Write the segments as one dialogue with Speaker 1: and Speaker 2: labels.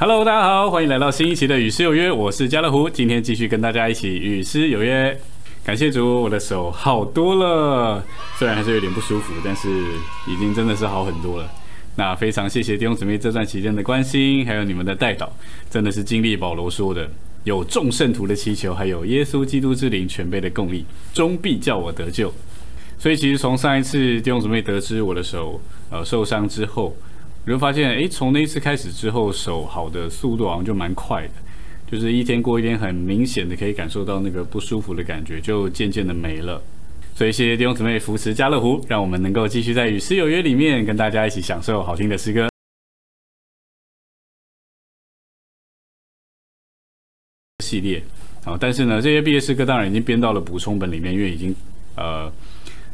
Speaker 1: Hello，大家好，欢迎来到新一期的与诗有约，我是家乐福，今天继续跟大家一起与诗有约。感谢主，我的手好多了，虽然还是有点不舒服，但是已经真的是好很多了。那非常谢谢弟兄姊妹这段期间的关心，还有你们的带导，真的是经历保罗说的，有众圣徒的祈求，还有耶稣基督之灵全备的供力，终必叫我得救。所以其实从上一次弟兄姊妹得知我的手呃受伤之后，就发现，哎，从那一次开始之后，手好的速度好像就蛮快的。就是一天过一天，很明显的可以感受到那个不舒服的感觉，就渐渐的没了。所以谢谢弟兄姊妹扶持家乐福，让我们能够继续在与诗有约里面跟大家一起享受好听的诗歌系列。啊，但是呢，这些毕业诗歌当然已经编到了补充本里面，因为已经呃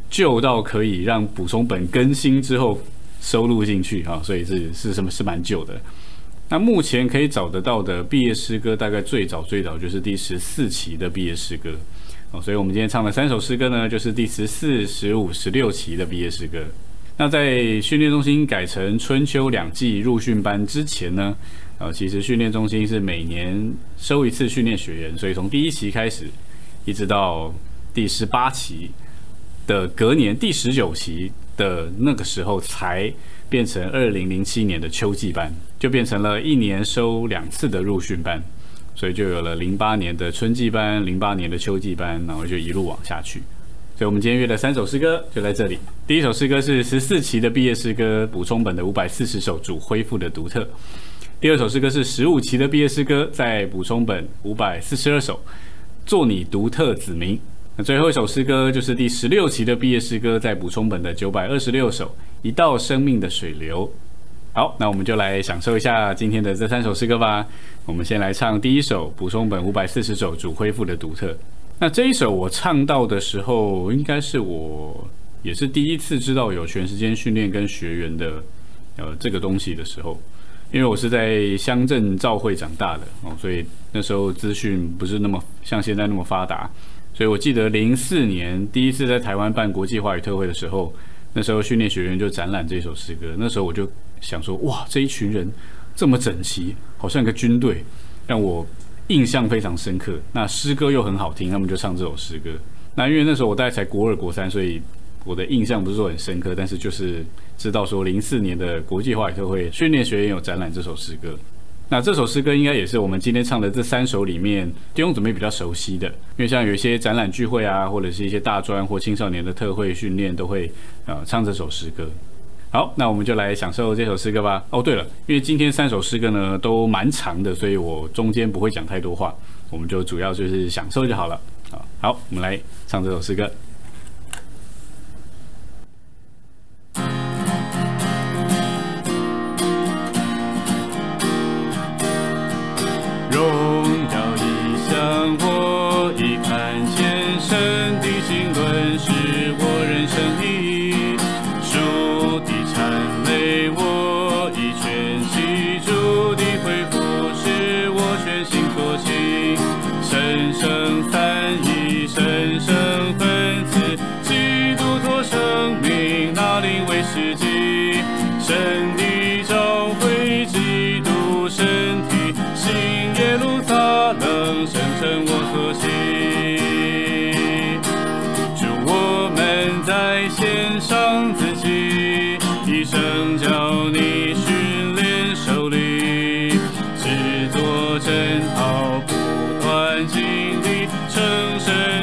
Speaker 1: 旧到可以让补充本更新之后收录进去啊，所以是是什么是蛮旧的。那目前可以找得到的毕业诗歌，大概最早最早就是第十四期的毕业诗歌哦，所以我们今天唱的三首诗歌呢，就是第十四、十五、十六期的毕业诗歌。那在训练中心改成春秋两季入训班之前呢，呃，其实训练中心是每年收一次训练学员，所以从第一期开始，一直到第十八期的隔年第十九期的那个时候才。变成二零零七年的秋季班，就变成了一年收两次的入训班，所以就有了零八年的春季班、零八年的秋季班，然后就一路往下去。所以，我们今天约的三首诗歌就在这里。第一首诗歌是十四期的毕业诗歌补充本的五百四十首主恢复的独特。第二首诗歌是十五期的毕业诗歌，在补充本五百四十二首，做你独特子民。那最后一首诗歌就是第十六期的毕业诗歌，在补充本的九百二十六首，一道生命的水流。好，那我们就来享受一下今天的这三首诗歌吧。我们先来唱第一首补充本五百四十首主恢复的独特。那这一首我唱到的时候，应该是我也是第一次知道有全时间训练跟学员的呃这个东西的时候，因为我是在乡镇教会长大的哦，所以那时候资讯不是那么像现在那么发达。所以我记得零四年第一次在台湾办国际华语特会的时候，那时候训练学员就展览这首诗歌。那时候我就想说，哇，这一群人这么整齐，好像一个军队，让我印象非常深刻。那诗歌又很好听，他们就唱这首诗歌。那因为那时候我大概才国二、国三，所以我的印象不是说很深刻，但是就是知道说零四年的国际华语特会训练学员有展览这首诗歌。那这首诗歌应该也是我们今天唱的这三首里面弟兄姊妹比较熟悉的，因为像有一些展览聚会啊，或者是一些大专或青少年的特会训练，都会呃唱这首诗歌。好，那我们就来享受这首诗歌吧。哦，对了，因为今天三首诗歌呢都蛮长的，所以我中间不会讲太多话，我们就主要就是享受就好了。好，好，我们来唱这首诗歌。心里沉睡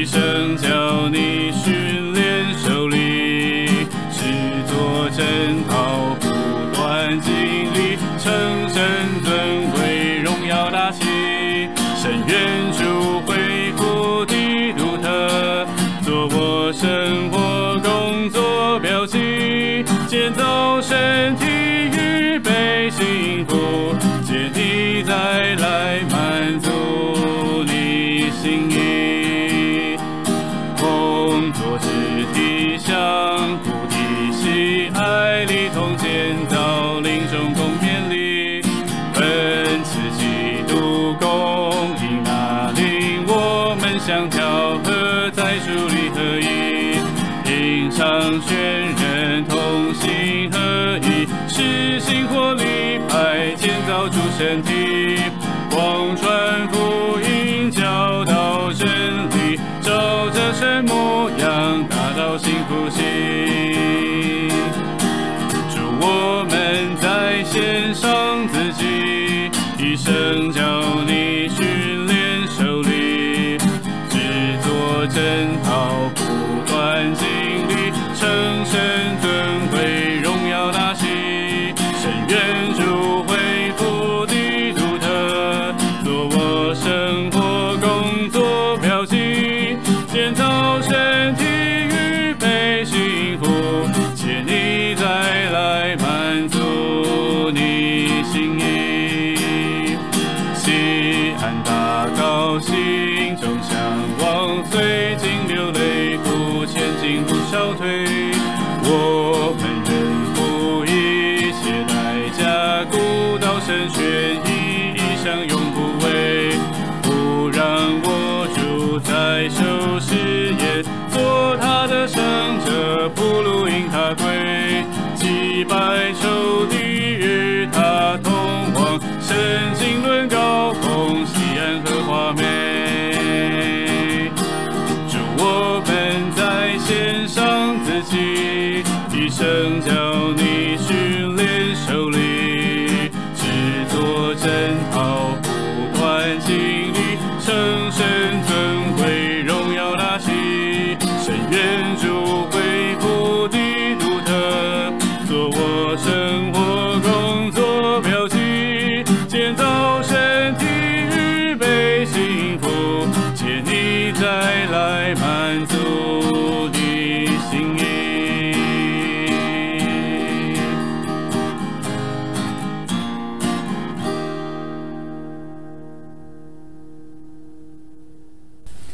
Speaker 1: 一生将归，击败仇敌与他同往，圣经论高峰，西安荷花美。祝我们在线上自己，一生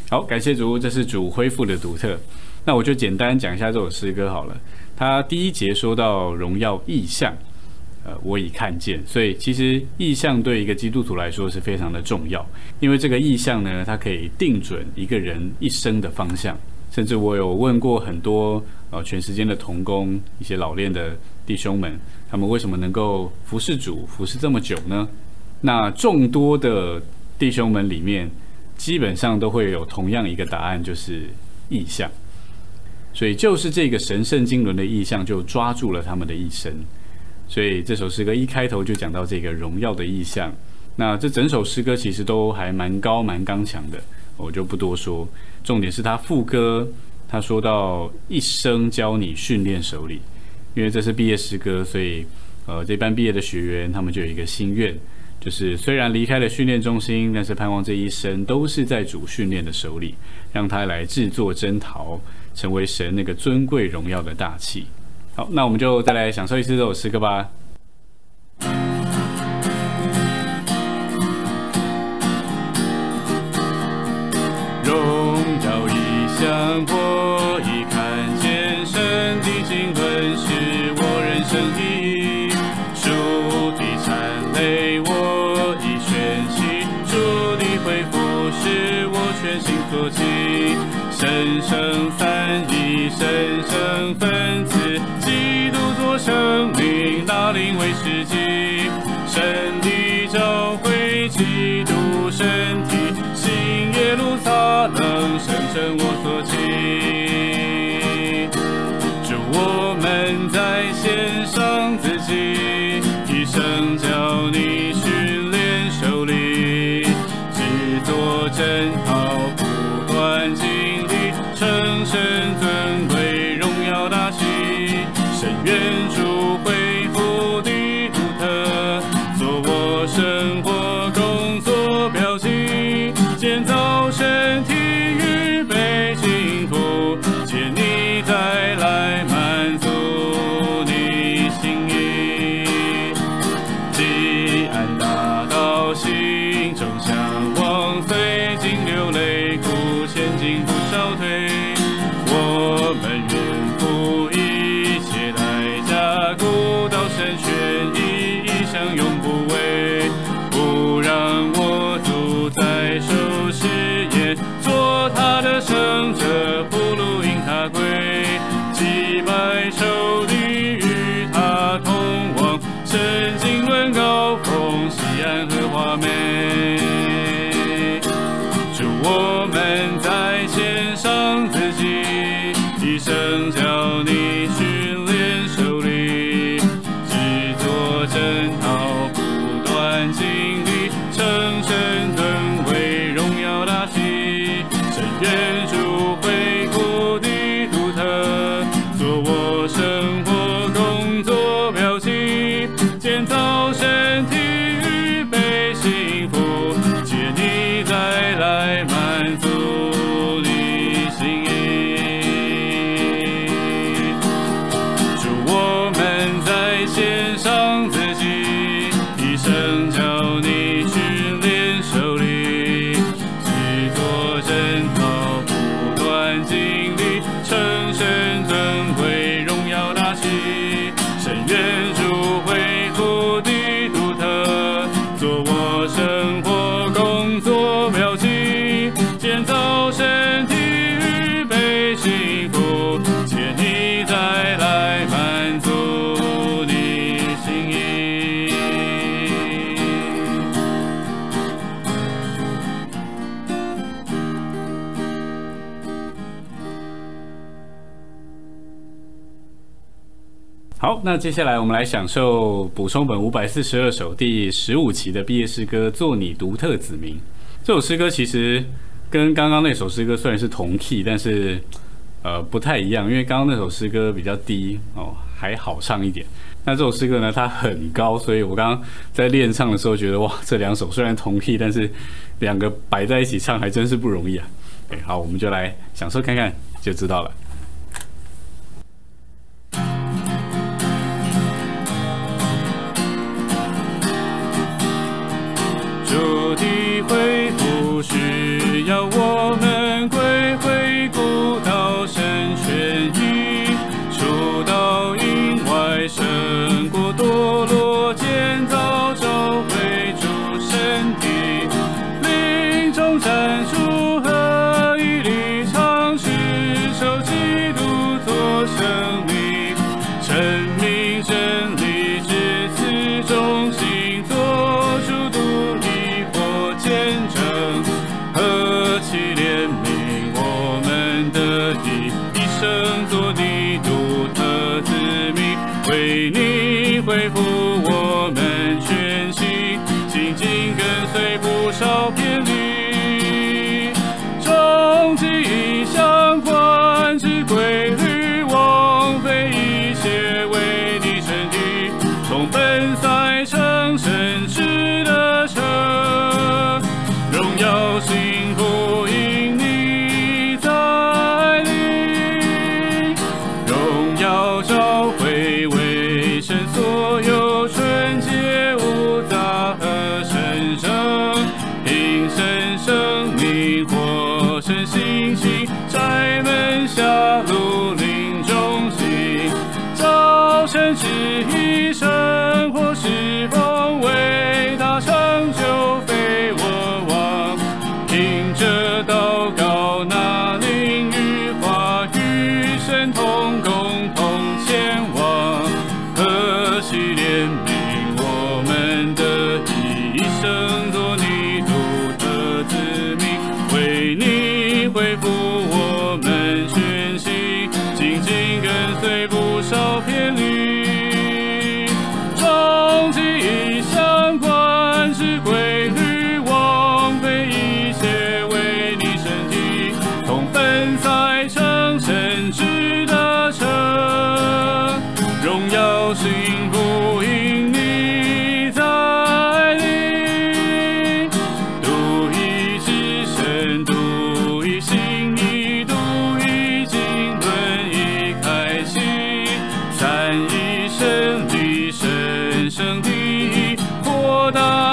Speaker 1: 好，感谢主，这是主恢复的独特。那我就简单讲一下这首诗歌好了。它第一节说到荣耀意象，呃，我已看见。所以其实意象对一个基督徒来说是非常的重要，因为这个意象呢，它可以定准一个人一生的方向。甚至我有问过很多呃全世间的童工，一些老练的弟兄们，他们为什么能够服侍主服侍这么久呢？那众多的弟兄们里面，基本上都会有同样一个答案，就是意象。所以就是这个神圣经纶的意象，就抓住了他们的一生。所以这首诗歌一开头就讲到这个荣耀的意象。那这整首诗歌其实都还蛮高蛮刚强的，我就不多说。重点是他副歌，他说到一生教你训练手里，因为这是毕业诗歌，所以呃这班毕业的学员他们就有一个心愿，就是虽然离开了训练中心，但是盼望这一生都是在主训练的手里，让他来制作征讨，成为神那个尊贵荣耀的大器。好，那我们就再来享受一次这首诗歌吧。己，身体。教会，基督身体，新耶路撒冷，生成我所起。祝我们在线上自己，一生叫你 Yeah. 好那接下来我们来享受补充本五百四十二首第十五期的毕业诗歌做你独特子民。这首诗歌其实跟刚刚那首诗歌虽然是同 key 但是呃不太一样因为刚刚那首诗歌比较低哦还好唱一点。那这首诗歌呢它很高所以我刚刚在练唱的时候觉得哇这两首虽然同 key 但是两个摆在一起唱还真是不容易啊。诶好我们就来享受看看就知道了。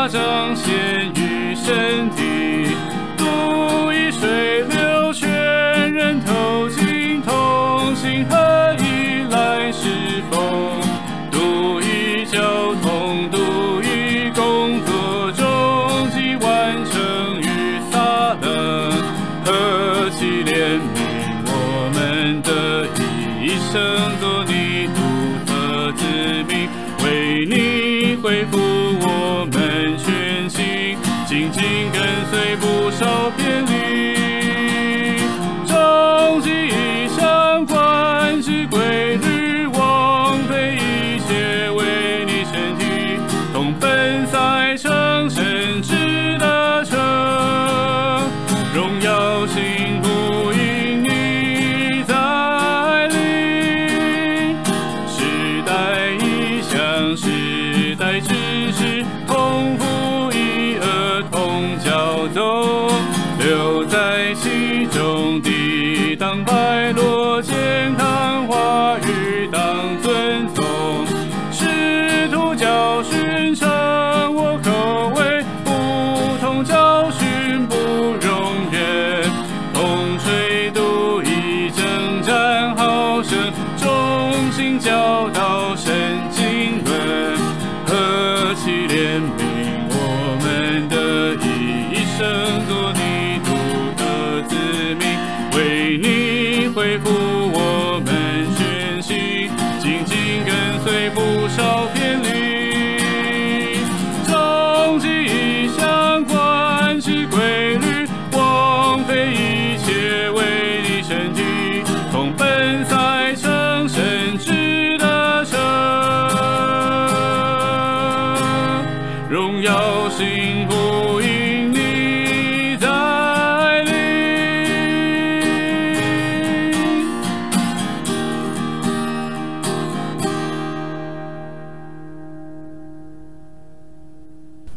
Speaker 1: 彰显于身体。不少变。留在其中抵挡白落，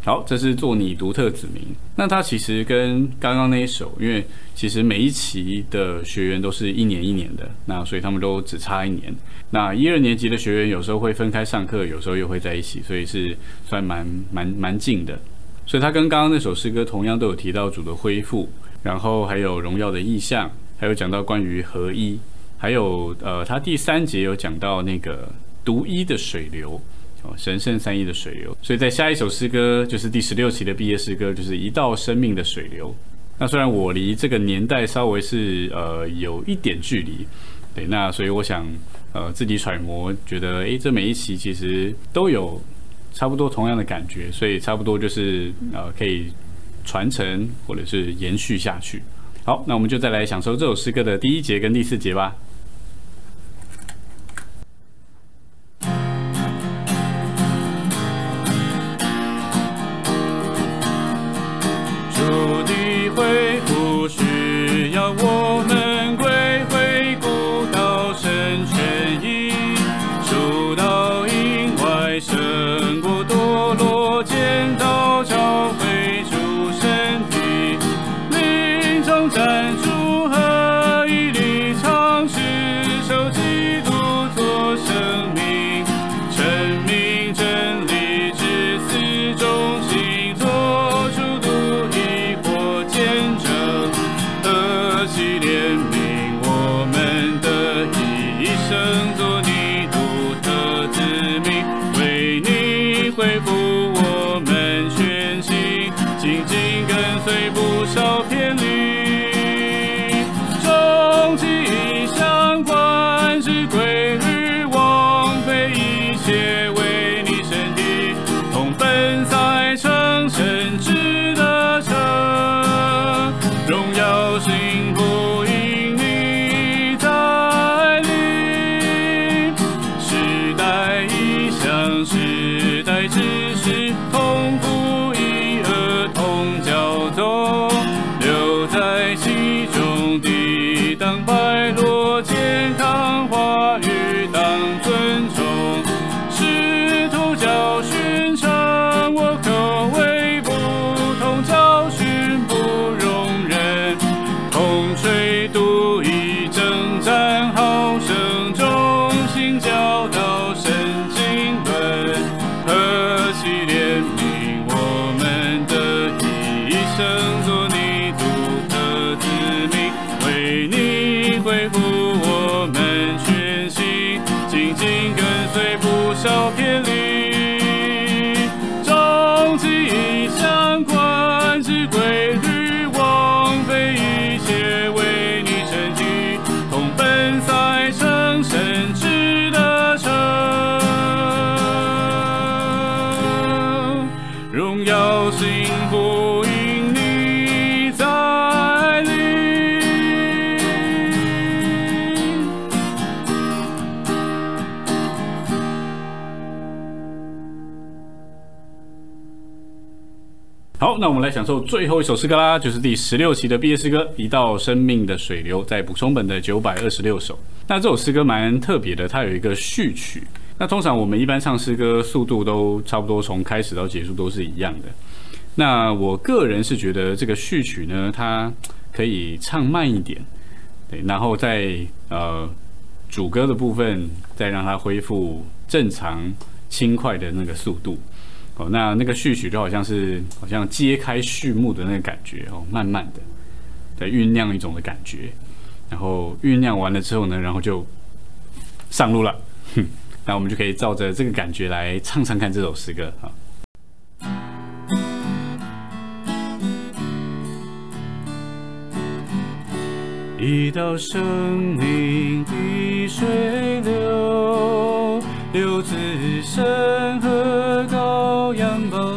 Speaker 1: 好，这是做你独特子民。那它其实跟刚刚那一首，因为其实每一期的学员都是一年一年的，那所以他们都只差一年。那一二年级的学员有时候会分开上课，有时候又会在一起，所以是算蛮蛮蛮近的。所以它跟刚刚那首诗歌同样都有提到主的恢复，然后还有荣耀的意象，还有讲到关于合一，还有呃，它第三节有讲到那个独一的水流。神圣三一的水流，所以在下一首诗歌就是第十六期的毕业诗歌，就是一道生命的水流。那虽然我离这个年代稍微是呃有一点距离，对，那所以我想呃自己揣摩，觉得诶，这每一期其实都有差不多同样的感觉，所以差不多就是呃可以传承或者是延续下去。好，那我们就再来享受这首诗歌的第一节跟第四节吧。来享受最后一首诗歌啦，就是第十六期的毕业诗歌《一道生命的水流》，在补充本的九百二十六首。那这首诗歌蛮特别的，它有一个序曲。那通常我们一般唱诗歌速度都差不多，从开始到结束都是一样的。那我个人是觉得这个序曲呢，它可以唱慢一点，对，然后在呃主歌的部分再让它恢复正常轻快的那个速度。哦，那那个序曲就好像是好像揭开序幕的那个感觉哦，慢慢的在酝酿一种的感觉，然后酝酿完了之后呢，然后就上路了。哼，那我们就可以照着这个感觉来唱唱看这首诗歌啊。一道生命的水流，流自山河高阳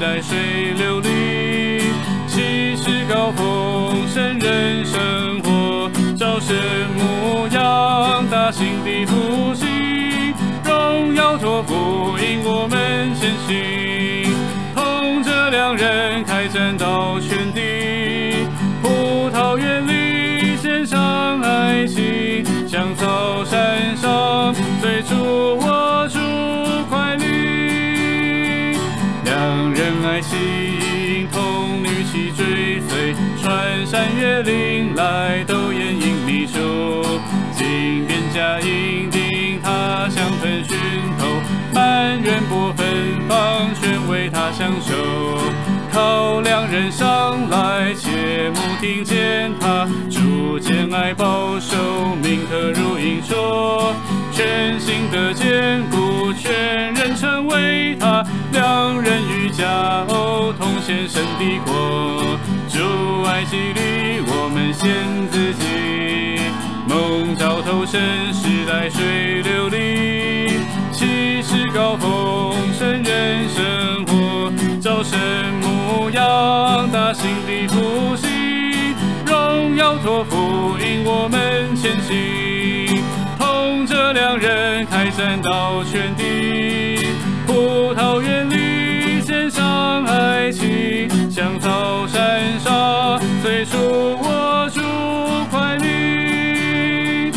Speaker 1: 在水流里，气势高峰，神人生活，朝圣牧养，大型的复兴，荣耀托付引我们前行，同这两人开战到全地，葡萄园里献上爱情，香草山上最初山越岭来都掩映密处，金边加银钉，他乡喷熏头，满园波芬芳，全为他享受。靠良人上来，切莫听见他主见爱保守，铭刻如影说，全心的坚固，全人成为他，良人与佳偶同献神的国，爱激励我们先自己，梦照透神时代水流里，气势高峰，神人生活，朝神牧养，大型的复兴，荣耀托付引我们前行，同这两人开展到全地，葡萄园里献上爱情，香草山上最初我主快领。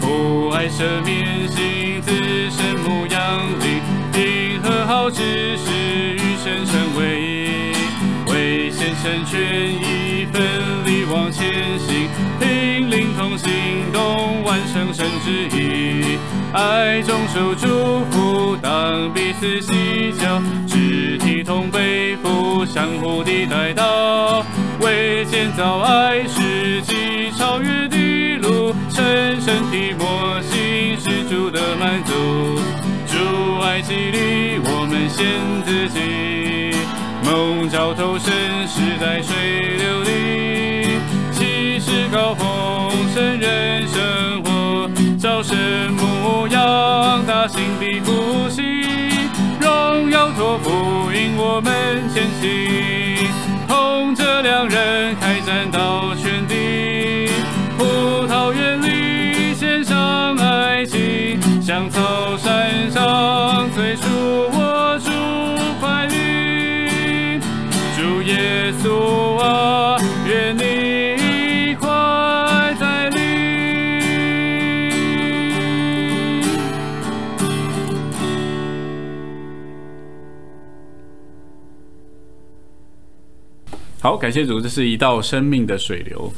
Speaker 1: 父爱赦免心，子神牧养灵，因和好之事与神成为一，为献身全意，奋力往前行，灵同行动，完成神之意。爱中受祝福，当彼此洗脚，肢体同背负，相互地带到，为建造爱世纪超越的路，深深的默信是主的满足。主爱激励我们献自己，梦照透神时代水流里，气势高峰，神人生活，朝神牧养，大型的复兴，荣耀托付引我们前行，同这两人开战到全地，葡萄园里献上爱情，香草好，感谢主，这是一道生命的水流。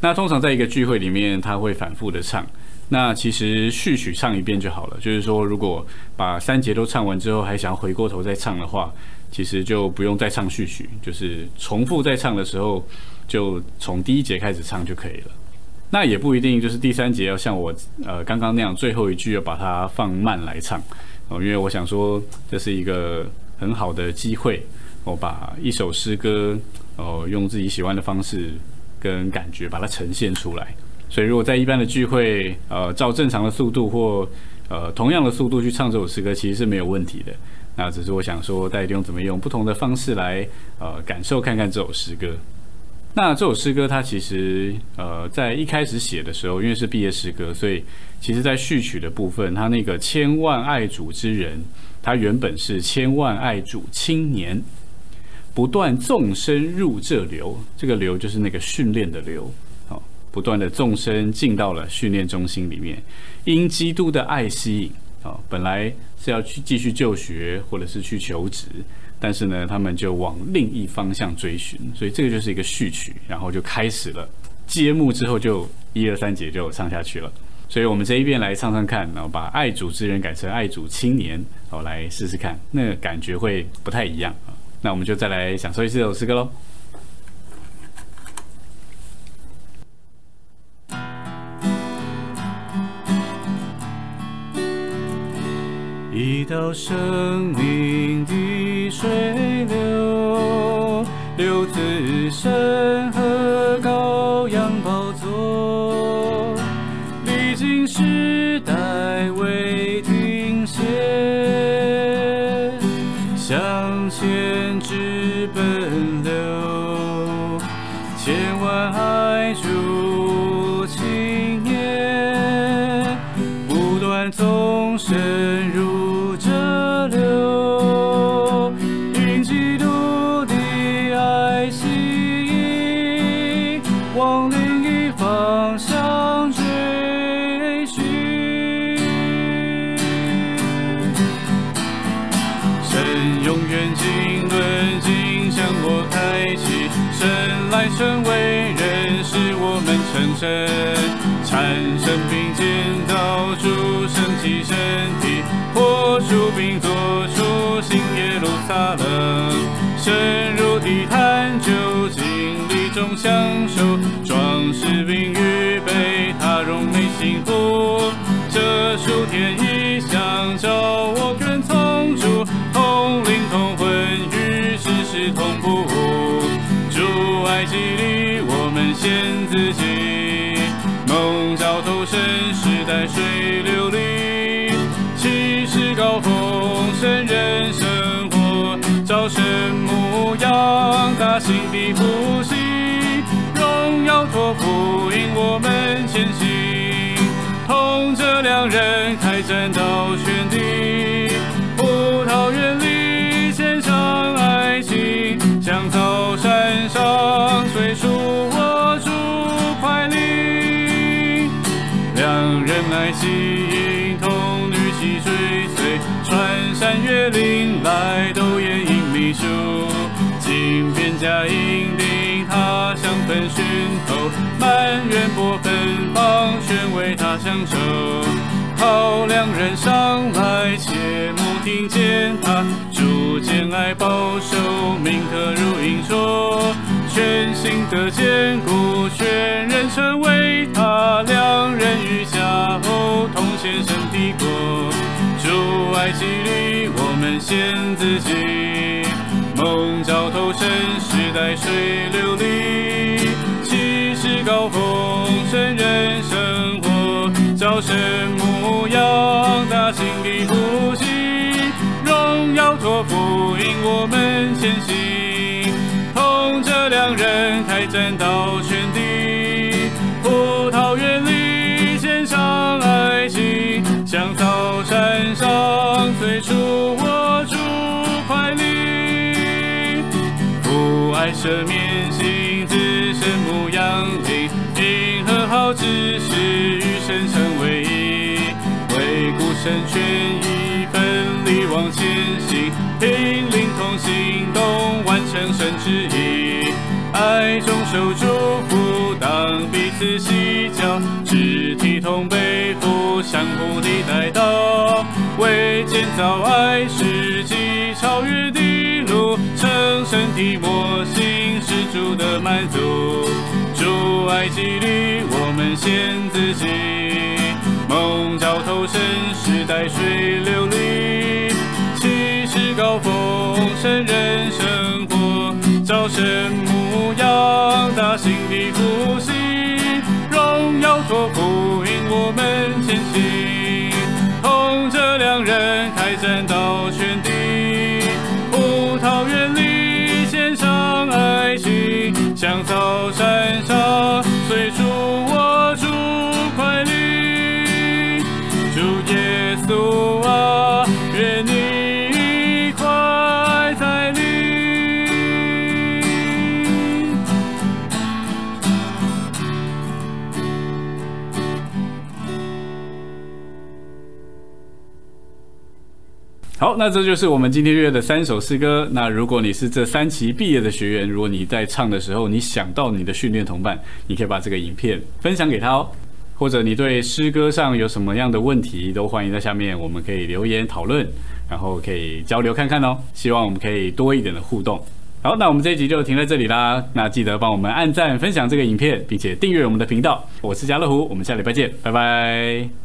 Speaker 1: 那通常在一个聚会里面，他会反复的唱。那其实序曲唱一遍就好了。就是说，如果把三节都唱完之后，还想要回过头再唱的话，其实就不用再唱序曲，就是重复再唱的时候，就从第一节开始唱就可以了。那也不一定，就是第三节要像我呃刚刚那样，最后一句要把它放慢来唱哦，因为我想说这是一个很好的机会，我把一首诗歌哦用自己喜欢的方式。跟感觉把它呈现出来，所以如果在一般的聚会，呃，照正常的速度或呃同样的速度去唱这首诗歌，其实是没有问题的。那只是我想说，大家用怎么用不同的方式来呃感受看看这首诗歌。那这首诗歌它其实呃在一开始写的时候，因为是毕业诗歌，所以其实在序曲的部分，它那个千万爱主之人，它原本是千万爱主青年。不断纵身入这流，这个流就是那个训练的流，好，不断的纵身进到了训练中心里面，因基督的爱吸引，啊，本来是要去继续就学或者是去求职，但是呢，他们就往另一方向追寻，所以这个就是一个序曲，然后就开始了揭幕之后就一二三节就唱下去了，所以我们这一遍来唱唱看，然后把爱主之人改成爱主青年，好来试试看，那个感觉会不太一样啊。那我们就再来享受一次这首诗歌喽。一道生命远经纶经。向我开启，生来成为人，使我们成神，产生并见到主升起身体，破除并做出新耶路撒冷，深入地探究，经历中享受，壮士并预备他荣美幸福，这数天意象，叫我是同步，主爱激励我们献自己，梦照投身时代水流里，气势高峰，圣人生活，朝生模样，大兴的复兴，荣耀托付引我们前行，同这两人开战到全江草山上，随处握住快领，两人爱吸引，同女起追随，穿山越岭来都掩映秘书，金边加银锭，他乡分寻头，满园波芬芳，全为他乡愁。好两人上来，切莫听见他逐渐爱保守，铭刻如影说，全心的坚固，全人成为他。两人与家后同献身的国，主爱激励我们献自己，梦照头身，时代水流里，气势高峰，圣人生活，朝生暮。牧羊，大兴的呼吸，荣耀托付引我们前行。同这两人开战到全地，葡萄园里献上爱情，香草山上最初握住快领，父爱赦免心，自身牧羊的，因和好之事与神成为一。为孤身全意完成神旨意。爱中受祝福，当彼此洗脚，肢体同背负，相互的带到，为建造爱世纪超越的路，称身体模型是主的满足。主爱激励我们献自己，梦照头身时代水流里，至高峰，神人生活，招神牧羊，大兴的复兴，荣耀托付。那这就是我们今天约的三首诗歌。那如果你是这三期毕业的学员，如果你在唱的时候，你想到你的训练同伴，你可以把这个影片分享给他哦。或者你对诗歌上有什么样的问题，都欢迎在下面我们可以留言讨论，然后可以交流看看哦。希望我们可以多一点的互动。好，那我们这一集就停在这里啦。那记得帮我们按赞、分享这个影片，并且订阅我们的频道。我是家乐虎，我们下礼拜见，拜拜。